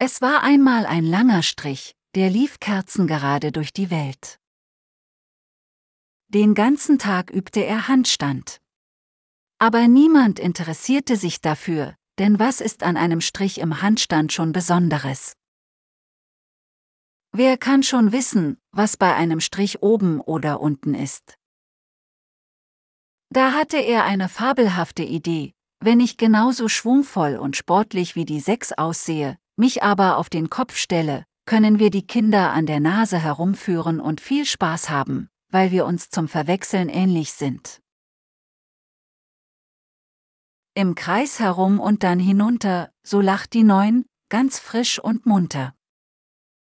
Es war einmal ein langer Strich, der lief kerzengerade durch die Welt. Den ganzen Tag übte er Handstand. Aber niemand interessierte sich dafür, denn was ist an einem Strich im Handstand schon Besonderes? Wer kann schon wissen, was bei einem Strich oben oder unten ist? Da hatte er eine fabelhafte Idee, wenn ich genauso schwungvoll und sportlich wie die Sechs aussehe, mich aber auf den Kopf stelle, können wir die Kinder an der Nase herumführen und viel Spaß haben, weil wir uns zum Verwechseln ähnlich sind. Im Kreis herum und dann hinunter, so lacht die Neun, ganz frisch und munter.